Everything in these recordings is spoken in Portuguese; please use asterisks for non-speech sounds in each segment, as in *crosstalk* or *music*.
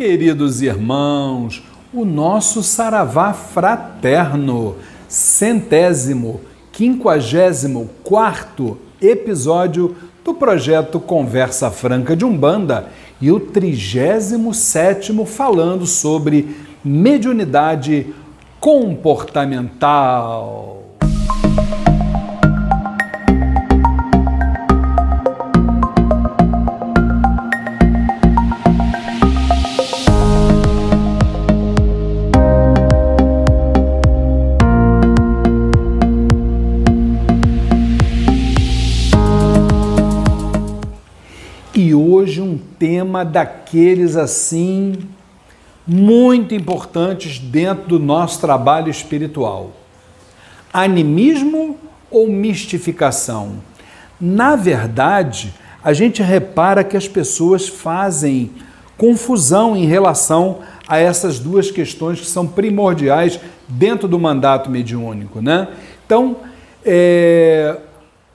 Queridos irmãos, o nosso saravá fraterno, centésimo, quinquagésimo quarto episódio do projeto Conversa Franca de Umbanda e o trigésimo sétimo falando sobre mediunidade comportamental. Daqueles assim muito importantes dentro do nosso trabalho espiritual. Animismo ou mistificação? Na verdade, a gente repara que as pessoas fazem confusão em relação a essas duas questões que são primordiais dentro do mandato mediúnico, né? Então, é,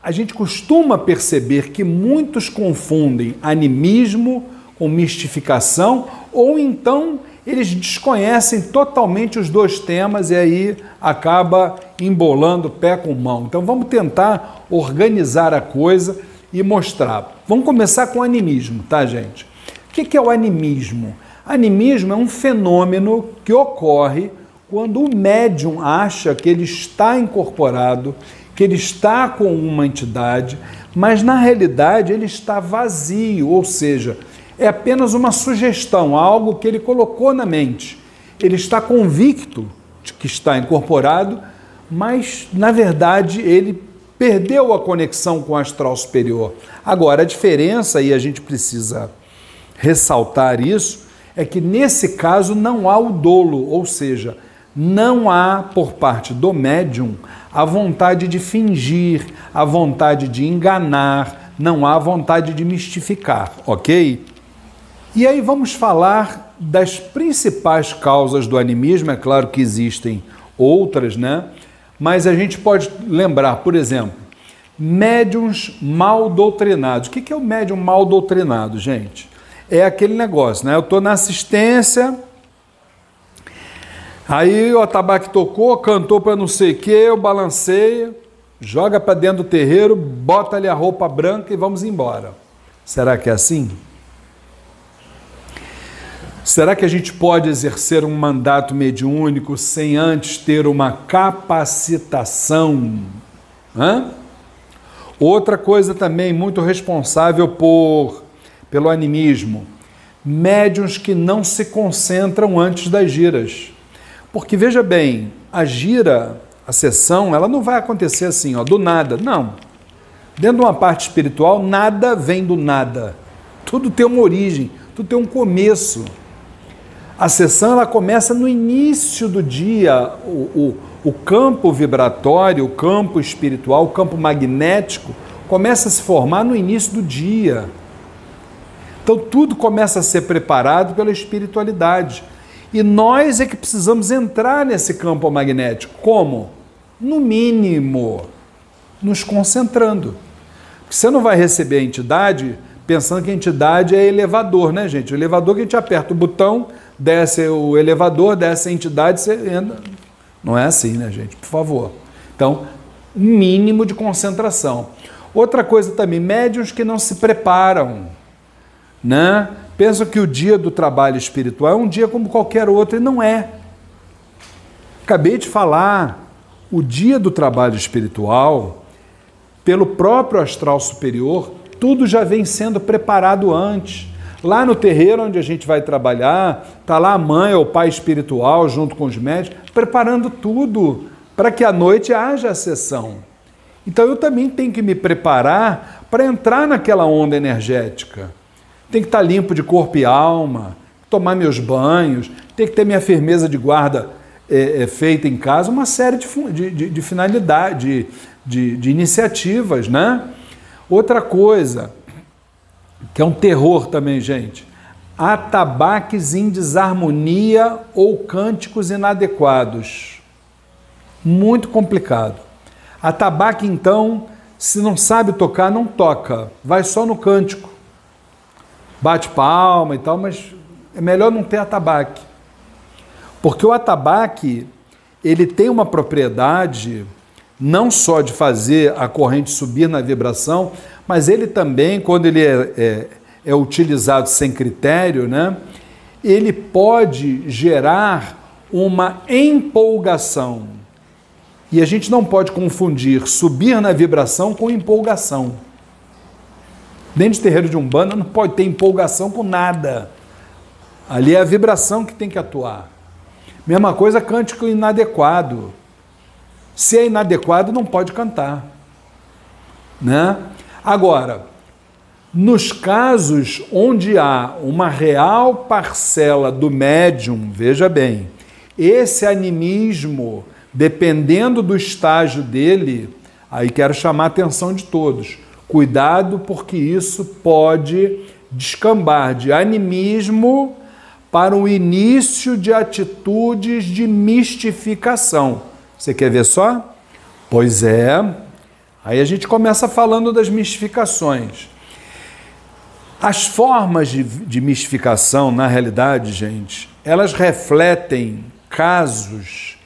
a gente costuma perceber que muitos confundem animismo com mistificação ou então eles desconhecem totalmente os dois temas e aí acaba embolando pé com mão. Então vamos tentar organizar a coisa e mostrar. Vamos começar com o animismo, tá, gente? O que é o animismo? Animismo é um fenômeno que ocorre quando o médium acha que ele está incorporado, que ele está com uma entidade, mas na realidade ele está vazio, ou seja, é apenas uma sugestão, algo que ele colocou na mente. Ele está convicto de que está incorporado, mas na verdade ele perdeu a conexão com o astral superior. Agora, a diferença, e a gente precisa ressaltar isso, é que nesse caso não há o dolo, ou seja, não há por parte do médium a vontade de fingir, a vontade de enganar, não há vontade de mistificar, ok? E aí vamos falar das principais causas do animismo, é claro que existem outras, né? Mas a gente pode lembrar, por exemplo, médiums mal doutrinados. O que é o médium mal doutrinado, gente? É aquele negócio, né? Eu estou na assistência, aí o atabaque tocou, cantou para não sei o que, eu balancei, joga para dentro do terreiro, bota ali a roupa branca e vamos embora. Será que é assim? Será que a gente pode exercer um mandato mediúnico sem antes ter uma capacitação? Hã? Outra coisa também muito responsável por pelo animismo, médiuns que não se concentram antes das giras. Porque veja bem, a gira, a sessão, ela não vai acontecer assim, ó, do nada. Não. Dentro de uma parte espiritual, nada vem do nada. Tudo tem uma origem, tudo tem um começo. A sessão ela começa no início do dia, o, o, o campo vibratório, o campo espiritual, o campo magnético começa a se formar no início do dia. Então tudo começa a ser preparado pela espiritualidade. E nós é que precisamos entrar nesse campo magnético. Como? No mínimo, nos concentrando. Porque você não vai receber a entidade pensando que a entidade é elevador, né, gente? O elevador que a gente aperta o botão, desce o elevador, desce a entidade, você entra. Não é assim, né, gente? Por favor. Então, mínimo de concentração. Outra coisa também, médios que não se preparam, né? Pensam que o dia do trabalho espiritual é um dia como qualquer outro e não é. Acabei de falar, o dia do trabalho espiritual, pelo próprio astral superior, tudo já vem sendo preparado antes. Lá no terreiro onde a gente vai trabalhar, está lá a mãe ou o pai espiritual junto com os médicos, preparando tudo para que à noite haja a sessão. Então eu também tenho que me preparar para entrar naquela onda energética. Tem que estar tá limpo de corpo e alma, tomar meus banhos, tem que ter minha firmeza de guarda é, é, feita em casa, uma série de, de, de finalidade, de, de iniciativas, né? Outra coisa, que é um terror também, gente. Atabaques em desarmonia ou cânticos inadequados. Muito complicado. Atabaque, então, se não sabe tocar, não toca. Vai só no cântico. Bate palma e tal, mas é melhor não ter atabaque. Porque o atabaque, ele tem uma propriedade não só de fazer a corrente subir na vibração, mas ele também, quando ele é, é, é utilizado sem critério, né, ele pode gerar uma empolgação. E a gente não pode confundir subir na vibração com empolgação. Dentro de terreiro de Umbanda não pode ter empolgação com nada. Ali é a vibração que tem que atuar. Mesma coisa, cântico inadequado. Se é inadequado, não pode cantar. Né? Agora, nos casos onde há uma real parcela do médium, veja bem, esse animismo, dependendo do estágio dele, aí quero chamar a atenção de todos. Cuidado, porque isso pode descambar de animismo para o início de atitudes de mistificação. Você quer ver só? Pois é. Aí a gente começa falando das mistificações. As formas de, de mistificação, na realidade, gente, elas refletem casos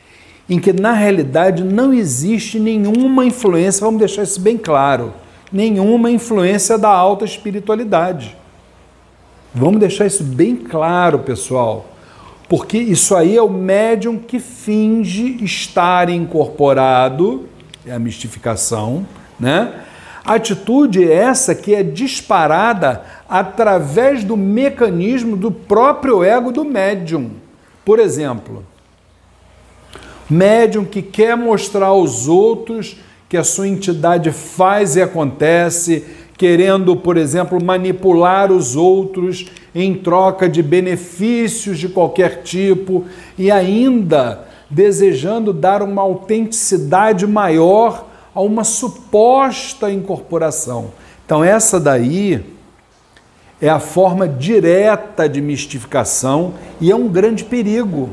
em que, na realidade, não existe nenhuma influência, vamos deixar isso bem claro, nenhuma influência da alta espiritualidade. Vamos deixar isso bem claro, pessoal, porque isso aí é o médium que finge estar incorporado, é a mistificação, né? Atitude essa que é disparada através do mecanismo do próprio ego do médium. Por exemplo, médium que quer mostrar aos outros que a sua entidade faz e acontece, querendo, por exemplo, manipular os outros em troca de benefícios de qualquer tipo e ainda desejando dar uma autenticidade maior a uma suposta incorporação. Então, essa daí é a forma direta de mistificação e é um grande perigo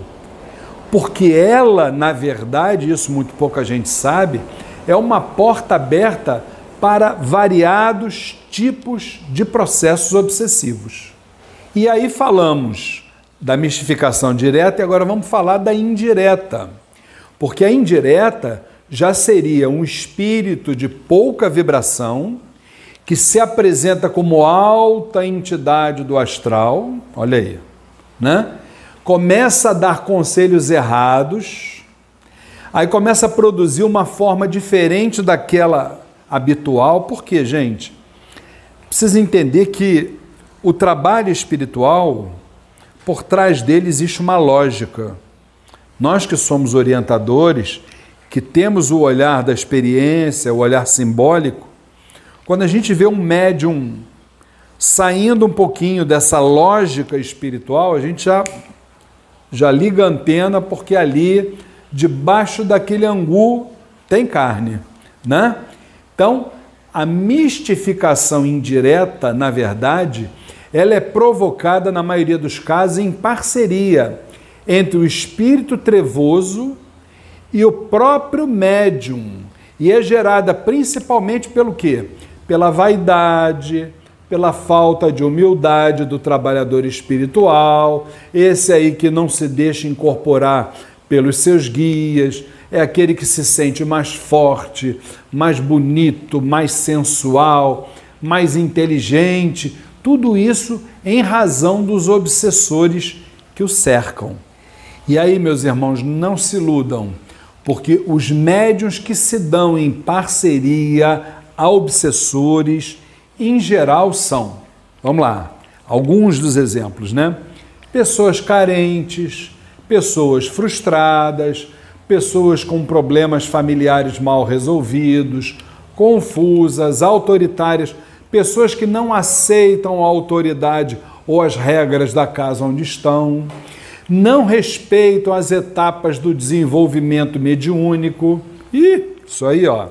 porque ela, na verdade, isso muito pouca gente sabe, é uma porta aberta para variados tipos de processos obsessivos. E aí falamos da mistificação direta e agora vamos falar da indireta. Porque a indireta já seria um espírito de pouca vibração que se apresenta como alta entidade do astral, olha aí, né? começa a dar conselhos errados, aí começa a produzir uma forma diferente daquela habitual. Por quê, gente? Precisa entender que o trabalho espiritual, por trás dele existe uma lógica. Nós que somos orientadores, que temos o olhar da experiência, o olhar simbólico, quando a gente vê um médium saindo um pouquinho dessa lógica espiritual, a gente já já liga a antena, porque ali, debaixo daquele angu, tem carne, né? Então, a mistificação indireta, na verdade, ela é provocada, na maioria dos casos, em parceria entre o espírito trevoso e o próprio médium. E é gerada principalmente pelo quê? Pela vaidade, pela falta de humildade do trabalhador espiritual, esse aí que não se deixa incorporar pelos seus guias, é aquele que se sente mais forte, mais bonito, mais sensual, mais inteligente, tudo isso em razão dos obsessores que o cercam. E aí, meus irmãos, não se iludam, porque os médiuns que se dão em parceria a obsessores, em geral são, vamos lá, alguns dos exemplos, né? Pessoas carentes, pessoas frustradas, pessoas com problemas familiares mal resolvidos, confusas, autoritárias, pessoas que não aceitam a autoridade ou as regras da casa onde estão, não respeitam as etapas do desenvolvimento mediúnico. E isso aí, ó.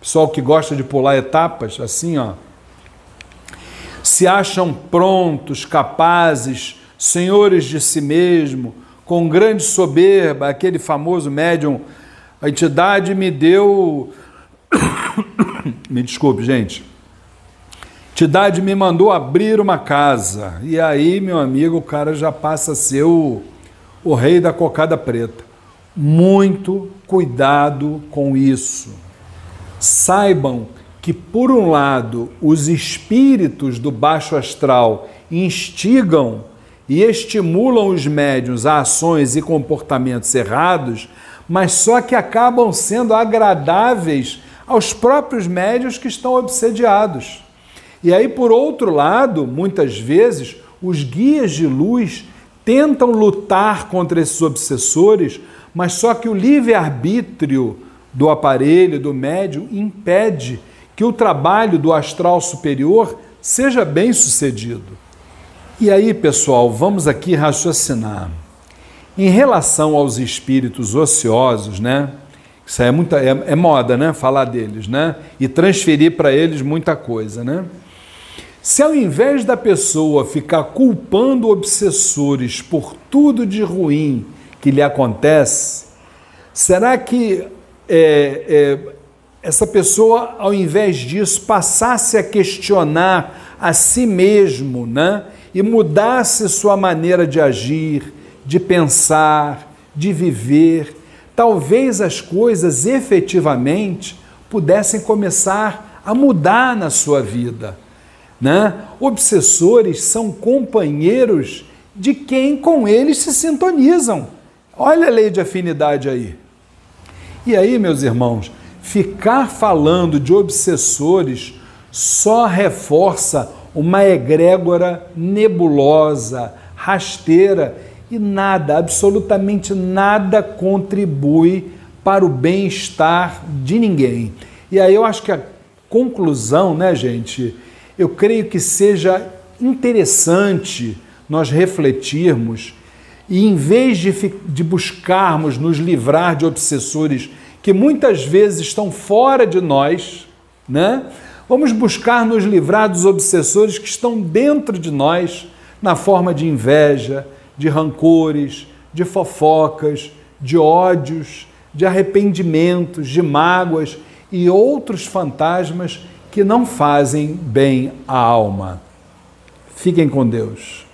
Pessoal que gosta de pular etapas, assim, ó se acham prontos, capazes, senhores de si mesmo, com grande soberba, aquele famoso médium, a entidade me deu. *coughs* me desculpe, gente. Entidade me mandou abrir uma casa. E aí, meu amigo, o cara já passa a ser o, o rei da cocada preta. Muito cuidado com isso. Saibam que, por um lado, os espíritos do baixo astral instigam e estimulam os médiuns a ações e comportamentos errados, mas só que acabam sendo agradáveis aos próprios médiuns que estão obsediados. E aí, por outro lado, muitas vezes, os guias de luz tentam lutar contra esses obsessores, mas só que o livre-arbítrio do aparelho, do médium, impede que o trabalho do astral superior seja bem sucedido. E aí, pessoal, vamos aqui raciocinar. Em relação aos espíritos ociosos, né? Isso é, muita, é, é moda, né? Falar deles, né? E transferir para eles muita coisa, né? Se ao invés da pessoa ficar culpando obsessores por tudo de ruim que lhe acontece, será que é, é, essa pessoa, ao invés disso, passasse a questionar a si mesmo, né? E mudasse sua maneira de agir, de pensar, de viver, talvez as coisas efetivamente pudessem começar a mudar na sua vida. Né? Obsessores são companheiros de quem com eles se sintonizam. Olha a lei de afinidade aí. E aí, meus irmãos, ficar falando de obsessores só reforça uma egrégora nebulosa, rasteira e nada, absolutamente nada contribui para o bem-estar de ninguém. E aí eu acho que a conclusão, né, gente, eu creio que seja interessante nós refletirmos e em vez de, de buscarmos nos livrar de obsessores que muitas vezes estão fora de nós, né? Vamos buscar nos livrar dos obsessores que estão dentro de nós, na forma de inveja, de rancores, de fofocas, de ódios, de arrependimentos, de mágoas e outros fantasmas que não fazem bem à alma. Fiquem com Deus.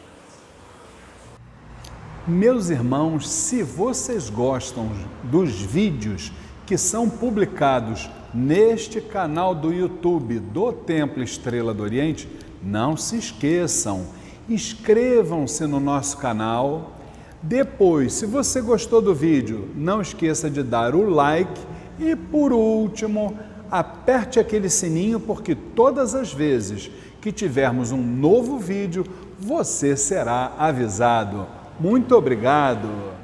Meus irmãos, se vocês gostam dos vídeos que são publicados neste canal do YouTube do Templo Estrela do Oriente, não se esqueçam, inscrevam-se no nosso canal. Depois, se você gostou do vídeo, não esqueça de dar o like e por último, aperte aquele sininho porque todas as vezes que tivermos um novo vídeo, você será avisado. Muito obrigado!